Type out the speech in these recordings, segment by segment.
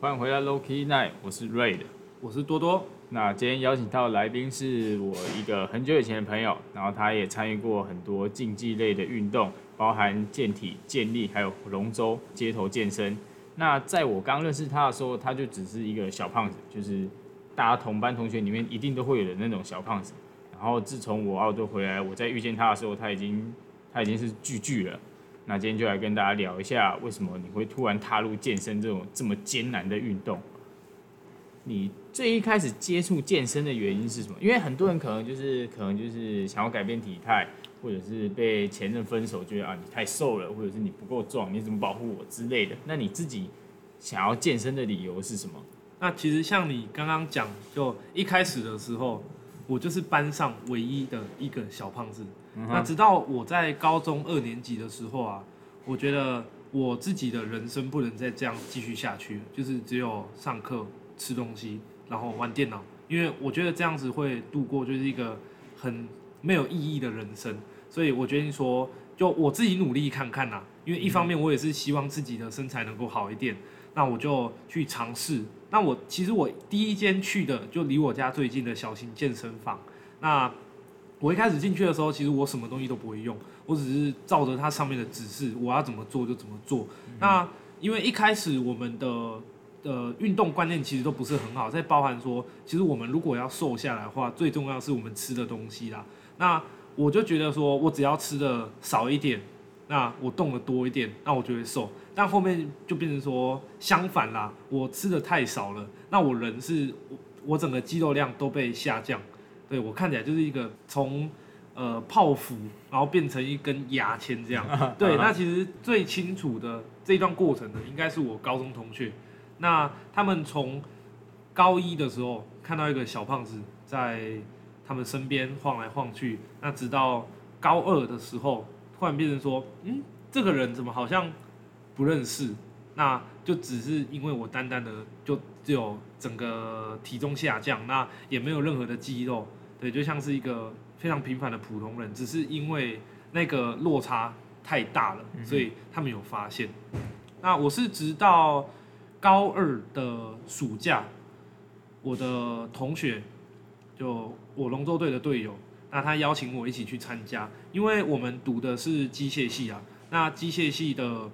欢迎回来 Loki Night，我是 Ray 的。我是多多，那今天邀请到的来宾是我一个很久以前的朋友，然后他也参与过很多竞技类的运动，包含健体、健力，还有龙舟、街头健身。那在我刚认识他的时候，他就只是一个小胖子，就是大家同班同学里面一定都会有的那种小胖子。然后自从我澳洲回来，我再遇见他的时候，他已经他已经是巨巨了。那今天就来跟大家聊一下，为什么你会突然踏入健身这种这么艰难的运动？你最一开始接触健身的原因是什么？因为很多人可能就是可能就是想要改变体态，或者是被前任分手，觉得啊你太瘦了，或者是你不够壮，你怎么保护我之类的。那你自己想要健身的理由是什么？那其实像你刚刚讲，就一开始的时候，我就是班上唯一的一个小胖子。那直到我在高中二年级的时候啊，我觉得我自己的人生不能再这样继续下去，就是只有上课、吃东西，然后玩电脑，因为我觉得这样子会度过就是一个很没有意义的人生。所以我决定说，就我自己努力看看呐，因为一方面我也是希望自己的身材能够好一点，那我就去尝试。那我其实我第一间去的就离我家最近的小型健身房，那。我一开始进去的时候，其实我什么东西都不会用，我只是照着它上面的指示，我要怎么做就怎么做。那因为一开始我们的呃运动观念其实都不是很好，在包含说，其实我们如果要瘦下来的话，最重要是我们吃的东西啦。那我就觉得说我只要吃的少一点，那我动的多一点，那我就会瘦。但后面就变成说相反啦，我吃的太少了，那我人是我我整个肌肉量都被下降。对我看起来就是一个从呃泡芙，然后变成一根牙签这样。对，那其实最清楚的这一段过程呢，应该是我高中同学。那他们从高一的时候看到一个小胖子在他们身边晃来晃去，那直到高二的时候，突然变成说，嗯，这个人怎么好像不认识？那就只是因为我单单的就只有整个体重下降，那也没有任何的肌肉，对，就像是一个非常平凡的普通人，只是因为那个落差太大了，所以他们有发现。那我是直到高二的暑假，我的同学就我龙舟队的队友，那他邀请我一起去参加，因为我们读的是机械系啊，那机械系的。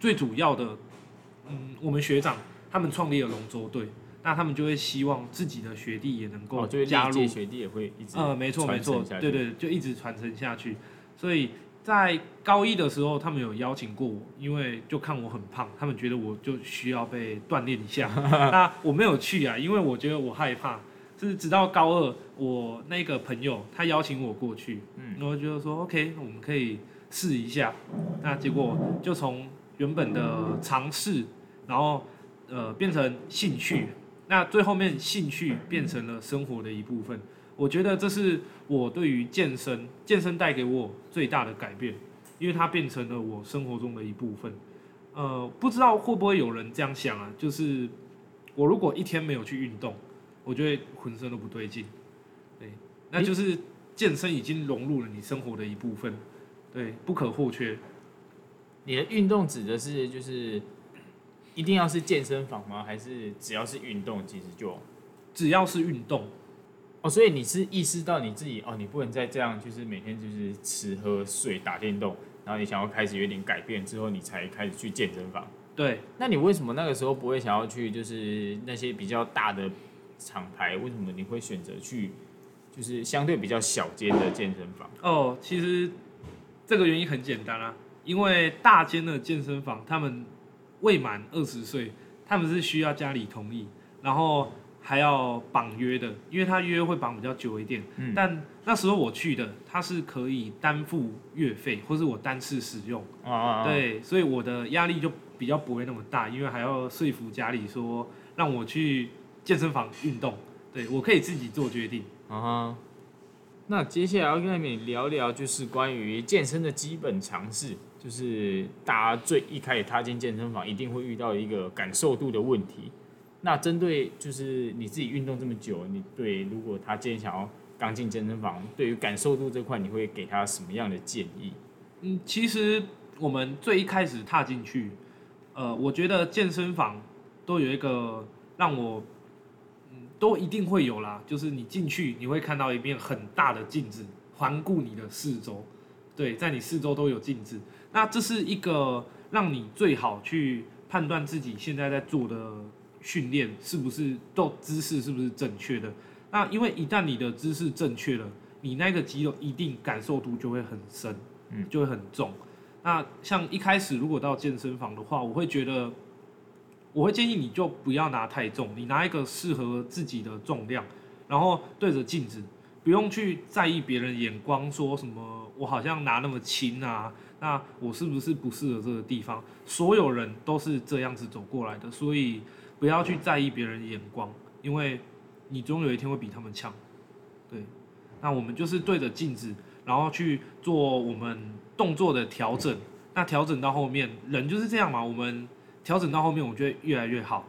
最主要的，嗯，我们学长他们创立了龙舟队，那他们就会希望自己的学弟也能够加入，学弟也会一直呃，没错没错，对对，就一直传承下去。所以在高一的时候，他们有邀请过我，因为就看我很胖，他们觉得我就需要被锻炼一下。那我没有去啊，因为我觉得我害怕。是直到高二，我那个朋友他邀请我过去，嗯，我觉得说 OK，我们可以试一下。那结果就从原本的尝试，然后呃变成兴趣，那最后面兴趣变成了生活的一部分。我觉得这是我对于健身，健身带给我最大的改变，因为它变成了我生活中的一部分。呃，不知道会不会有人这样想啊？就是我如果一天没有去运动，我觉得浑身都不对劲。对，那就是健身已经融入了你生活的一部分，对，不可或缺。你的运动指的是就是一定要是健身房吗？还是只要是运动其实就只要是运动哦？所以你是意识到你自己哦，你不能再这样，就是每天就是吃喝睡打电动，然后你想要开始有点改变之后，你才开始去健身房。对，那你为什么那个时候不会想要去就是那些比较大的厂牌？为什么你会选择去就是相对比较小间的健身房？哦，其实这个原因很简单啊。因为大间的健身房，他们未满二十岁，他们是需要家里同意，然后还要绑约的，因为他约会绑比较久一点。嗯。但那时候我去的，他是可以单付月费，或是我单次使用。啊啊啊！对，所以我的压力就比较不会那么大，因为还要说服家里说让我去健身房运动。对我可以自己做决定。啊。那接下来要跟你聊聊，就是关于健身的基本常识。就是大家最一开始踏进健身房，一定会遇到一个感受度的问题。那针对就是你自己运动这么久，你对如果他今天想要刚进健身房，对于感受度这块，你会给他什么样的建议？嗯，其实我们最一开始踏进去，呃，我觉得健身房都有一个让我，嗯，都一定会有啦。就是你进去，你会看到一面很大的镜子，环顾你的四周，对，在你四周都有镜子。那这是一个让你最好去判断自己现在在做的训练是不是都姿势是不是正确的。那因为一旦你的姿势正确了，你那个肌肉一定感受度就会很深，嗯，就会很重。那像一开始如果到健身房的话，我会觉得，我会建议你就不要拿太重，你拿一个适合自己的重量，然后对着镜子，不用去在意别人眼光，说什么我好像拿那么轻啊，那我是不是不适合这个地方？所有人都是这样子走过来的，所以不要去在意别人眼光，因为你总有一天会比他们强。对，那我们就是对着镜子，然后去做我们。动作的调整，那调整到后面，人就是这样嘛。我们调整到后面，我觉得越来越好。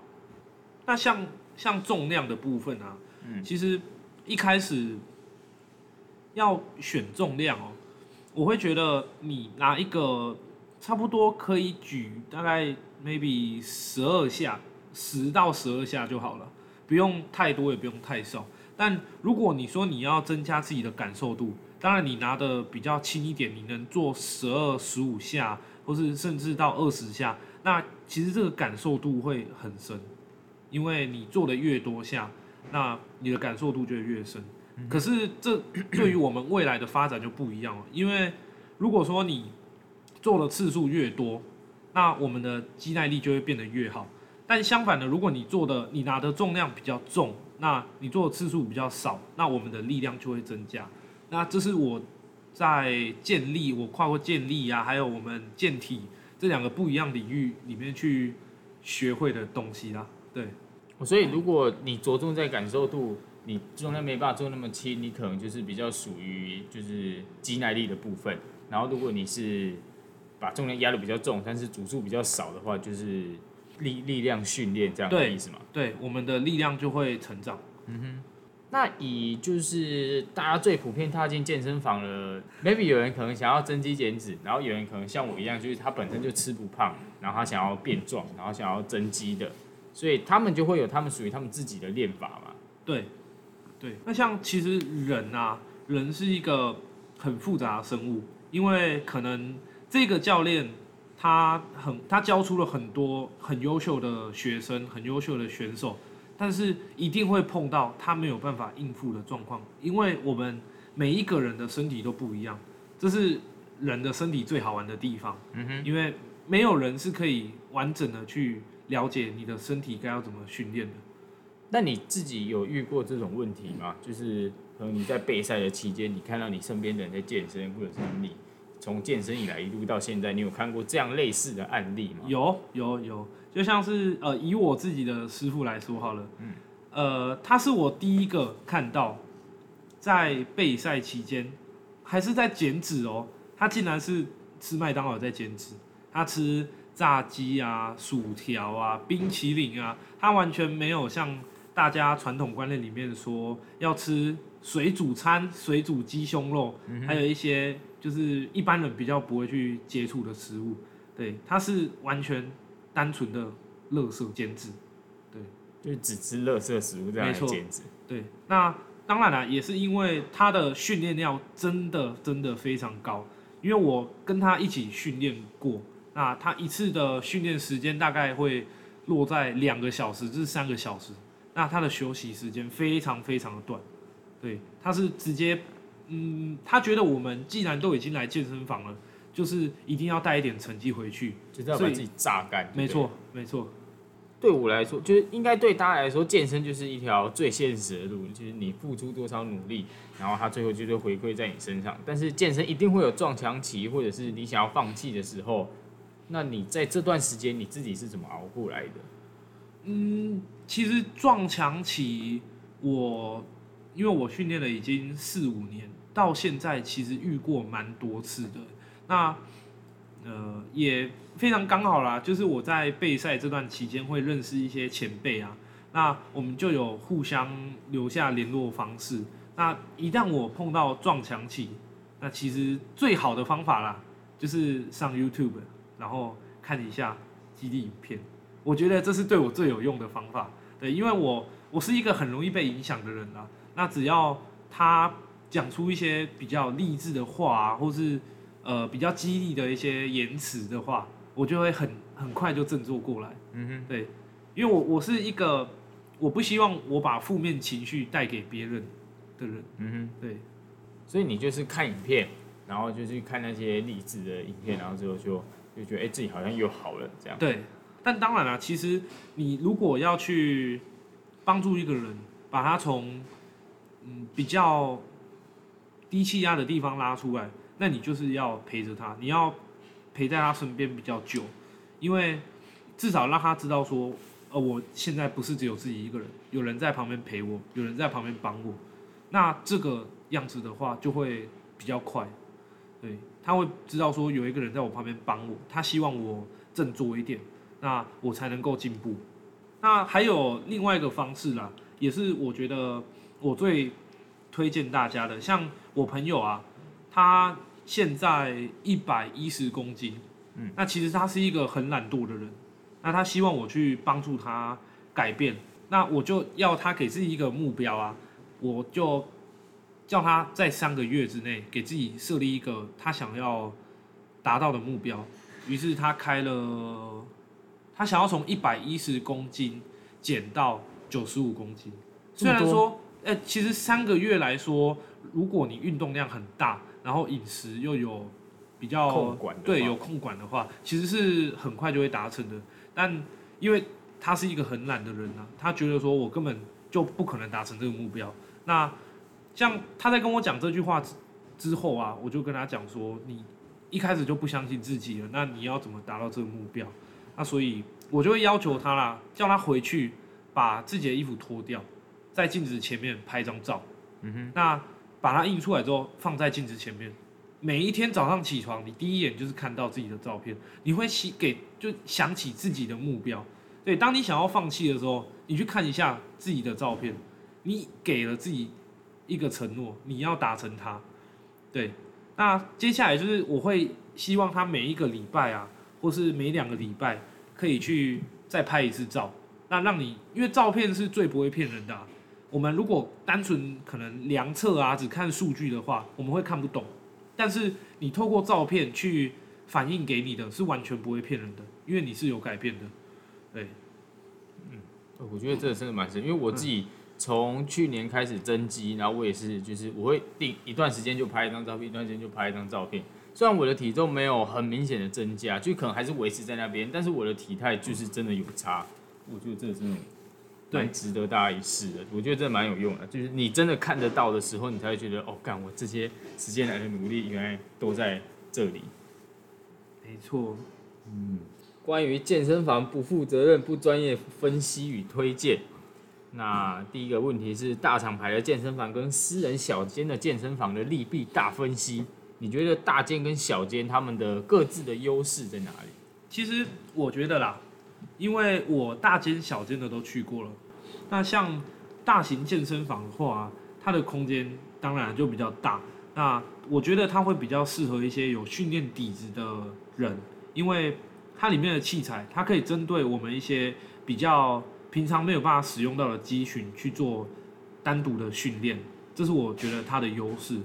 那像像重量的部分啊，嗯，其实一开始要选重量哦，我会觉得你拿一个差不多可以举大概 maybe 十二下，十到十二下就好了，不用太多，也不用太少。但如果你说你要增加自己的感受度，当然，你拿的比较轻一点，你能做十二、十五下，或是甚至到二十下，那其实这个感受度会很深，因为你做的越多下，那你的感受度就越深。可是这 对于我们未来的发展就不一样了，因为如果说你做的次数越多，那我们的肌耐力就会变得越好。但相反的，如果你做的你拿的重量比较重，那你做的次数比较少，那我们的力量就会增加。那这是我在建立我跨过建立啊，还有我们健体这两个不一样领域里面去学会的东西啦。对，所以如果你着重在感受度，你重量没办法做那么轻，你可能就是比较属于就是肌耐力的部分。然后如果你是把重量压的比较重，但是组数比较少的话，就是力力量训练这样的意思嘛？对，我们的力量就会成长。嗯哼。那以就是大家最普遍踏进健身房的，maybe 有人可能想要增肌减脂，然后有人可能像我一样，就是他本身就吃不胖，然后他想要变壮，然后想要增肌的，所以他们就会有他们属于他们自己的练法嘛。对，对。那像其实人啊，人是一个很复杂的生物，因为可能这个教练他很他教出了很多很优秀的学生，很优秀的选手。但是一定会碰到他没有办法应付的状况，因为我们每一个人的身体都不一样，这是人的身体最好玩的地方。嗯哼，因为没有人是可以完整的去了解你的身体该要怎么训练的。那你自己有遇过这种问题吗？就是可能你在备赛的期间，你看到你身边的人在健身，或者是你从健身以来一路到现在，你有看过这样类似的案例吗？有，有，有。就像是呃，以我自己的师傅来说好了，嗯，呃，他是我第一个看到在备赛期间还是在减脂哦，他竟然是吃麦当劳在减脂，他吃炸鸡啊、薯条啊、冰淇淋啊，他完全没有像大家传统观念里面说要吃水煮餐、水煮鸡胸肉，还有一些就是一般人比较不会去接触的食物，对，它是完全。单纯的乐色减脂，对，就是只吃乐色食物这样减脂。对，那当然了，也是因为他的训练量真的真的非常高，因为我跟他一起训练过，那他一次的训练时间大概会落在两个小时至三个小时，那他的休息时间非常非常的短。对，他是直接，嗯，他觉得我们既然都已经来健身房了。就是一定要带一点成绩回去，就是要把自己榨干。没错，没错。对我来说，就是应该对大家来说，健身就是一条最现实的路，就是你付出多少努力，然后他最后就是回馈在你身上。但是健身一定会有撞墙期，或者是你想要放弃的时候，那你在这段时间你自己是怎么熬过来的？嗯，其实撞墙期，我因为我训练了已经四五年，到现在其实遇过蛮多次的。那，呃，也非常刚好啦，就是我在备赛这段期间会认识一些前辈啊，那我们就有互相留下联络方式。那一旦我碰到撞墙期，那其实最好的方法啦，就是上 YouTube，然后看一下基地影片，我觉得这是对我最有用的方法。对，因为我我是一个很容易被影响的人啊。那只要他讲出一些比较励志的话啊，或是呃比较激励的一些言辞的话，我就会很很快就振作过来。嗯哼，对，因为我我是一个我不希望我把负面情绪带给别人的人。嗯哼，对，所以你就是看影片，然后就去看那些励志的影片，然后之后就就觉得哎、自己好像又好了这样。对，但当然了，其实你如果要去帮助一个人，把他从嗯比较低气压的地方拉出来，那你就是要陪着他，你要陪在他身边比较久，因为至少让他知道说，呃，我现在不是只有自己一个人，有人在旁边陪我，有人在旁边帮我，那这个样子的话就会比较快，对，他会知道说有一个人在我旁边帮我，他希望我振作一点，那我才能够进步。那还有另外一个方式啦，也是我觉得我最推荐大家的，像我朋友啊，他现在一百一十公斤，嗯，那其实他是一个很懒惰的人，那他希望我去帮助他改变，那我就要他给自己一个目标啊，我就叫他在三个月之内给自己设立一个他想要达到的目标，于是他开了，他想要从一百一十公斤减到九十五公斤。虽然说，呃，其实三个月来说，如果你运动量很大，然后饮食又有比较控管对有控管的话，其实是很快就会达成的。但因为他是一个很懒的人啊，他觉得说我根本就不可能达成这个目标。那像他在跟我讲这句话之之后啊，我就跟他讲说，你一开始就不相信自己了，那你要怎么达到这个目标？那所以我就会要求他啦，叫他回去把自己的衣服脱掉，在镜子前面拍张照。嗯哼，那把它印出来之后，放在镜子前面。每一天早上起床，你第一眼就是看到自己的照片，你会起给就想起自己的目标。对，当你想要放弃的时候，你去看一下自己的照片，你给了自己一个承诺，你要达成它。对，那接下来就是我会希望他每一个礼拜啊，或是每两个礼拜，可以去再拍一次照。那让你，因为照片是最不会骗人的、我们如果单纯可能量测啊，只看数据的话，我们会看不懂。但是你透过照片去反映给你的是完全不会骗人的，因为你是有改变的。对，我觉得这个真的蛮深，因为我自己从去年开始增肌，然后我也是，就是我会定一段时间就拍一张照片，一段时间就拍一张照片。虽然我的体重没有很明显的增加，就可能还是维持在那边，但是我的体态就是真的有差。我觉得这个真的对蛮值得大家一试的。我觉得这蛮有用的，就是你真的看得到的时候，你才会觉得哦，干我这些时间来的努力原来都在这里。没错。嗯关于健身房不负责任、不专业分析与推荐。那第一个问题是大厂牌的健身房跟私人小间的健身房的利弊大分析。你觉得大间跟小间他们的各自的优势在哪里？其实我觉得啦，因为我大间小间的都去过了，那像大型健身房的话，它的空间当然就比较大。那我觉得它会比较适合一些有训练底子的人，因为它里面的器材，它可以针对我们一些比较平常没有办法使用到的肌群去做单独的训练，这是我觉得它的优势。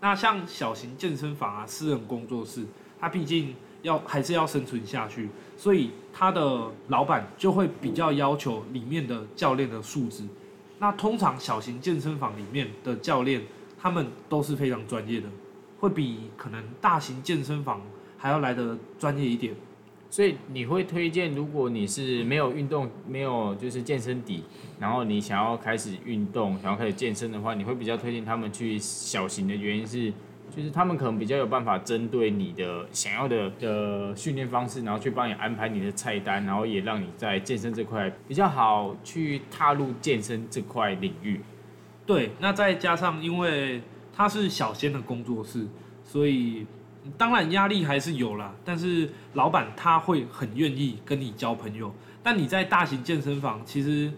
那像小型健身房啊、私人工作室，它毕竟要还是要生存下去，所以它的老板就会比较要求里面的教练的素质。那通常小型健身房里面的教练，他们都是非常专业的，会比可能大型健身房还要来的专业一点。所以你会推荐，如果你是没有运动、没有就是健身底，然后你想要开始运动、想要开始健身的话，你会比较推荐他们去小型的原因是，就是他们可能比较有办法针对你的想要的的训练方式，然后去帮你安排你的菜单，然后也让你在健身这块比较好去踏入健身这块领域。对，那再加上因为它是小仙的工作室，所以当然压力还是有啦。但是老板他会很愿意跟你交朋友。但你在大型健身房，其实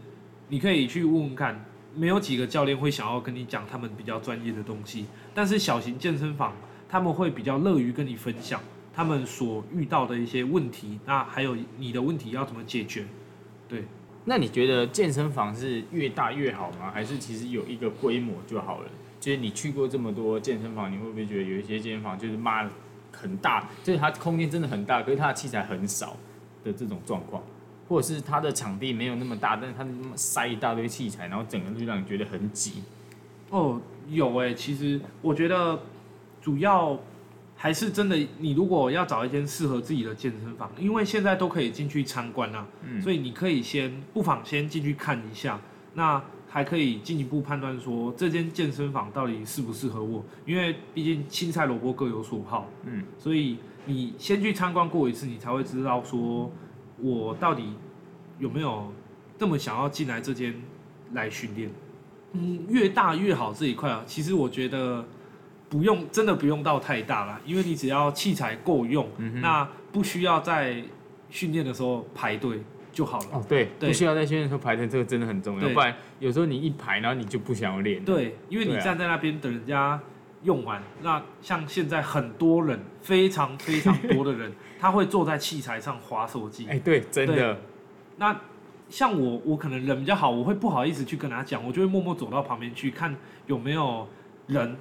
你可以去问问看，没有几个教练会想要跟你讲他们比较专业的东西。但是小型健身房，他们会比较乐于跟你分享他们所遇到的一些问题，那还有你的问题要怎么解决？对，那你觉得健身房是越大越好吗？还是其实有一个规模就好了？就是你去过这么多健身房，你会不会觉得有一些健身房就是妈的很大，就是它空间真的很大，可是它的器材很少的这种状况，或者是它的场地没有那么大，但是它塞一大堆器材，然后整个就让你觉得很挤。哦，有诶、其实我觉得主要还是真的，你如果要找一间适合自己的健身房，因为现在都可以进去参观啦、嗯所以你可以先不妨先进去看一下，那还可以进一步判断说这间健身房到底适不适合我，因为毕竟青菜萝卜各有所好，嗯，所以你先去参观过一次，你才会知道说我到底有没有这么想要进来这间来训练。嗯，越大越好这一块啊，其实我觉得不用，真的不用到太大啦，因为你只要器材够用，嗯那不需要在训练的时候排队就好了。哦，对，对不需要在训练的时候排成，这个真的很重要，对不然有时候你一排，然后你就不想要练。，对，因为你站在那边等人家用完，那像现在很多人，非常非常多的人，他会坐在器材上划手机。哎，对，真的，那像我，我可能人比较好，我会不好意思去跟他讲，我就会默默走到旁边去看有没有人，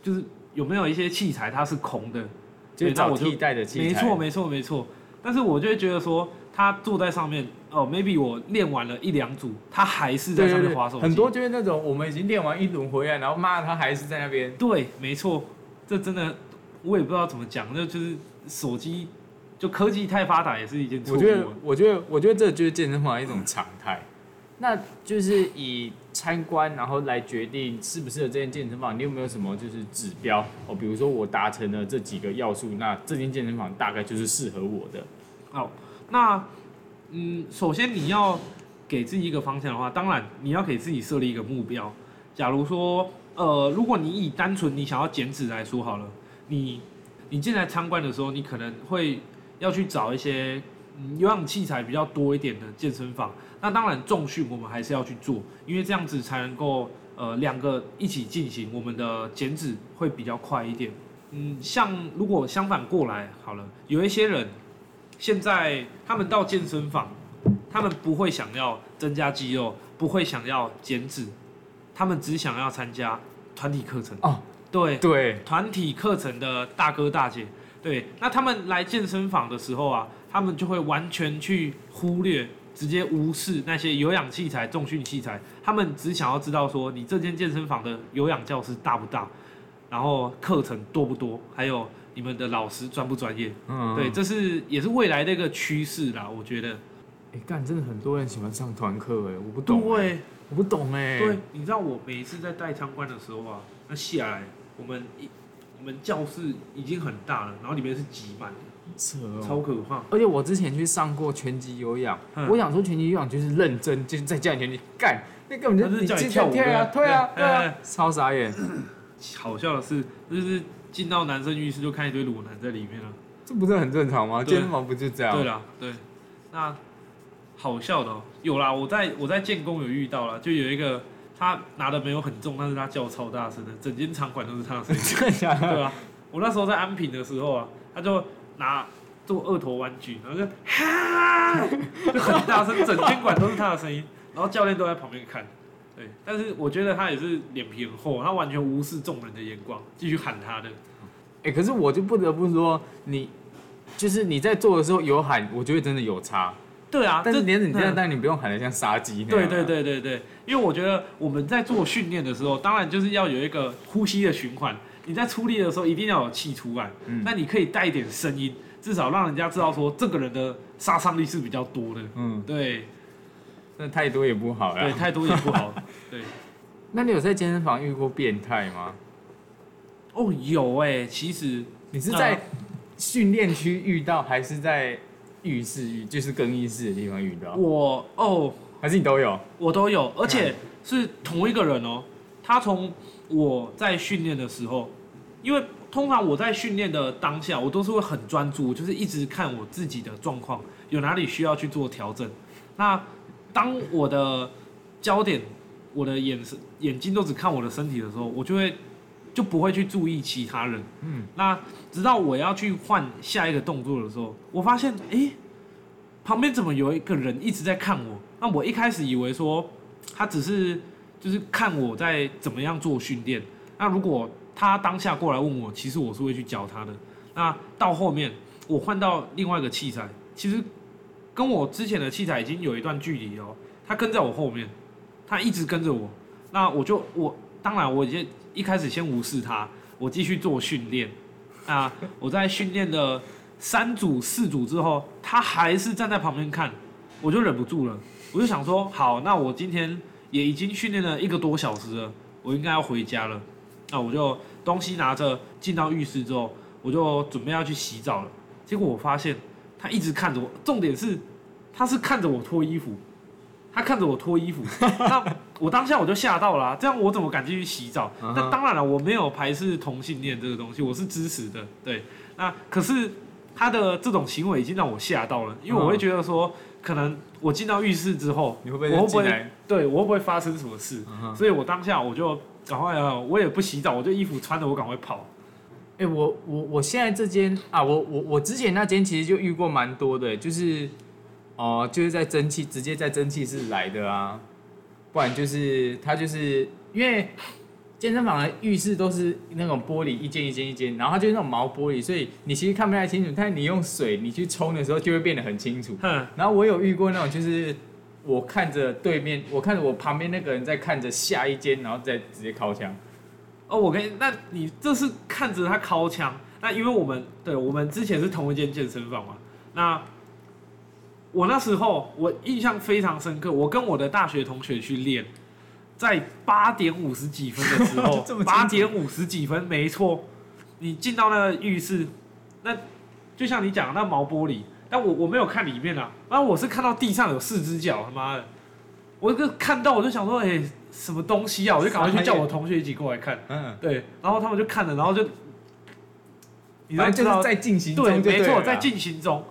就是有没有一些器材它是空的。就找替代的器材。没错，没错，没错。但是我就会觉得说，他坐在上面，哦，maybe 我练完了一两组，他还是在上面划手，机。很多就是那种我们已经练完一轮回来，然后妈他还是在那边。对，没错，这真的我也不知道怎么讲，那就是手机就科技太发达也是一件。我觉得，我觉得，我觉得这就是健身房一种常态。那就是以参观然后来决定适不适合这间健身房。你有没有什么就是指标哦？比如说我达成了这几个要素，那这间健身房大概就是适合我的。哦，那嗯，首先你要给自己一个方向的话，当然你要给自己设立一个目标。假如说，呃，如果你以单纯你想要减脂来说好了，你你进来参观的时候，你可能会要去找一些嗯有氧器材比较多一点的健身房。那当然重训我们还是要去做，因为这样子才能够呃两个一起进行，我们的减脂会比较快一点。嗯，像如果相反过来好了，有一些人现在他们到健身房，他们不会想要增加肌肉，不会想要减脂，他们只想要参加团体课程。哦，对，对，团体课程的大哥大姐，对，那他们来健身房的时候啊，他们就会完全去忽略，直接无视那些有氧器材、重训器材，他们只想要知道说你这间健身房的有氧教室大不大，然后课程多不多，还有你们的老师专不专业。嗯，对，这是也是未来的一个趋势啦，我觉得。哎，干，真的很多人喜欢上团课，哎，我不懂，哎，对，我不懂，哎，对，你知道我每一次在带参观的时候啊，那下来我们一我们教室已经很大了，然后里面是挤满的，扯超哦。可怕。而且我之前去上过拳击有氧，嗯我想说拳击有氧就是认真，就是在教你拳击干，那根本就他是叫你进跳舞对啊，对啊，对啊超傻眼。好笑的是，就是进到男生浴室就看一堆裸男在里面了。这不是很正常吗？健身房不就这样？对啦，对，那好笑的、哦、有啦，我在我在建工有遇到了，就有一个他拿的没有很重，但是他叫超大声的，整间场馆都是他的声音。真的假的？对啊，我那时候在安平的时候啊，他就拿做二头弯举，然后就 哈，就很大声，整间馆都是他的声音，然后教练都在旁边看。对，但是我觉得他也是脸皮很厚，他完全无视众人的眼光，继续喊他的。哎、可是我就不得不说，你就是你在做的时候有喊，我觉得真的有差。对啊，但是你这样，嗯但你不用喊的像杀鸡那样、啊对对。对对对，因为我觉得我们在做训练的时候，当然就是要有一个呼吸的循环。你在出力的时候一定要有气出来，嗯那你可以带一点声音，至少让人家知道说这个人的杀伤力是比较多的。嗯，对那太多也不好对，太多也不好。对，那你有在健身房遇过变态吗？哦，有哎、其实你是在训练区遇到，还是在浴室遇，就是更衣室的地方遇到？我哦，还是你都有？我都有，而且是同一个人哦。他从我在训练的时候，因为通常我在训练的当下，我都是会很专注，就是一直看我自己的状况，有哪里需要去做调整。那当我的焦点、我的眼神、眼睛都只看我的身体的时候，我就会就不会去注意其他人。嗯，那直到我要去换下一个动作的时候，我发现，诶，旁边怎么有一个人一直在看我？那我一开始以为说他只是就是看我在怎么样做训练。那如果他当下过来问我，其实我是会去教他的。那到后面我换到另外一个器材，其实跟我之前的器材已经有一段距离哦。他跟在我后面，他一直跟着我。那我就我当然我先一开始先无视他，我继续做训练。啊，我在训练的三组四组之后，他还是站在旁边看，我就忍不住了，我就想说，好，那我今天也已经训练了一个多小时了，我应该要回家了。那我就东西拿着进到浴室之后，我就准备要去洗澡了。结果我发现他一直看着我，重点是他是看着我脱衣服，他看着我脱衣服，那我当下我就吓到了、啊，这样我怎么敢进去洗澡？那当然了，我没有排斥同性恋这个东西，我是支持的。对，那可是他的这种行为已经让我吓到了，因为我会觉得说，可能我进到浴室之后，你会不会我会不会来？对我会不会发生什么事？所以我当下我就赶快呃，我也不洗澡，我就衣服穿着，我赶快跑。哎、我我我现在这间啊，我我我之前那间其实就遇过蛮多的，就是哦、就是在蒸汽直接在蒸汽室来的啊，不然就是他就是因为健身房的浴室都是那种玻璃一间一间一间，然后它就是那种毛玻璃，所以你其实看不太清楚，但是你用水你去冲的时候就会变得很清楚。哼，然后我有遇过那种就是。我看着对面，我看着我旁边那个人在看着下一间，然后再直接靠墙。哦，我跟你，那你这是看着他敲枪，那因为我们对我们之前是同一间健身房嘛，那我那时候我印象非常深刻，我跟我的大学同学去练，在八点五十几分的时候 八点五十几分，没错，你进到那个浴室，那就像你讲的那毛玻璃，但我我没有看里面啊，然后我是看到地上有四只脚，他妈的，我就看到我就想说，哎、什么东西啊？我就赶快去叫我同学一起过来看。嗯，对，然后他们就看了，然后就，你知道，正就是在进行中对，没错，在进行中。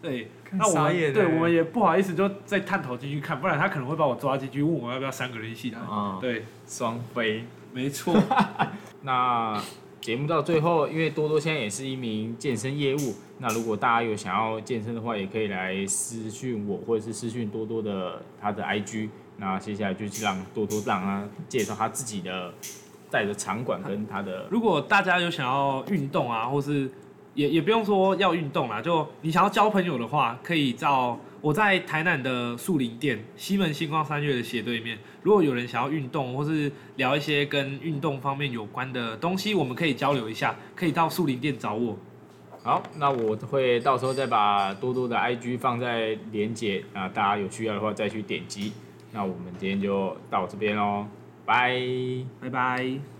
对，那我们对我们也不好意思就再探头进去看，不然他可能会把我抓进去，问我要不要三个人一起来。啊，对，双飞。没错。那节目到最后，因为多多现在也是一名健身业务，那如果大家有想要健身的话，也可以来私讯我，或者是私讯多多的他的 IG。那接下来就是让多多让他介绍他自己的带的场馆跟他的如果大家有想要运动啊，或是也也不用说要运动啦，就你想要交朋友的话，可以到我在台南的树林店西门星光三月的斜对面。如果有人想要运动，或是聊一些跟运动方面有关的东西，我们可以交流一下，可以到树林店找我。好，那我会到时候再把多多的 IG 放在连接，啊大家有需要的话再去点击。那我们今天就到这边喽，拜。拜拜。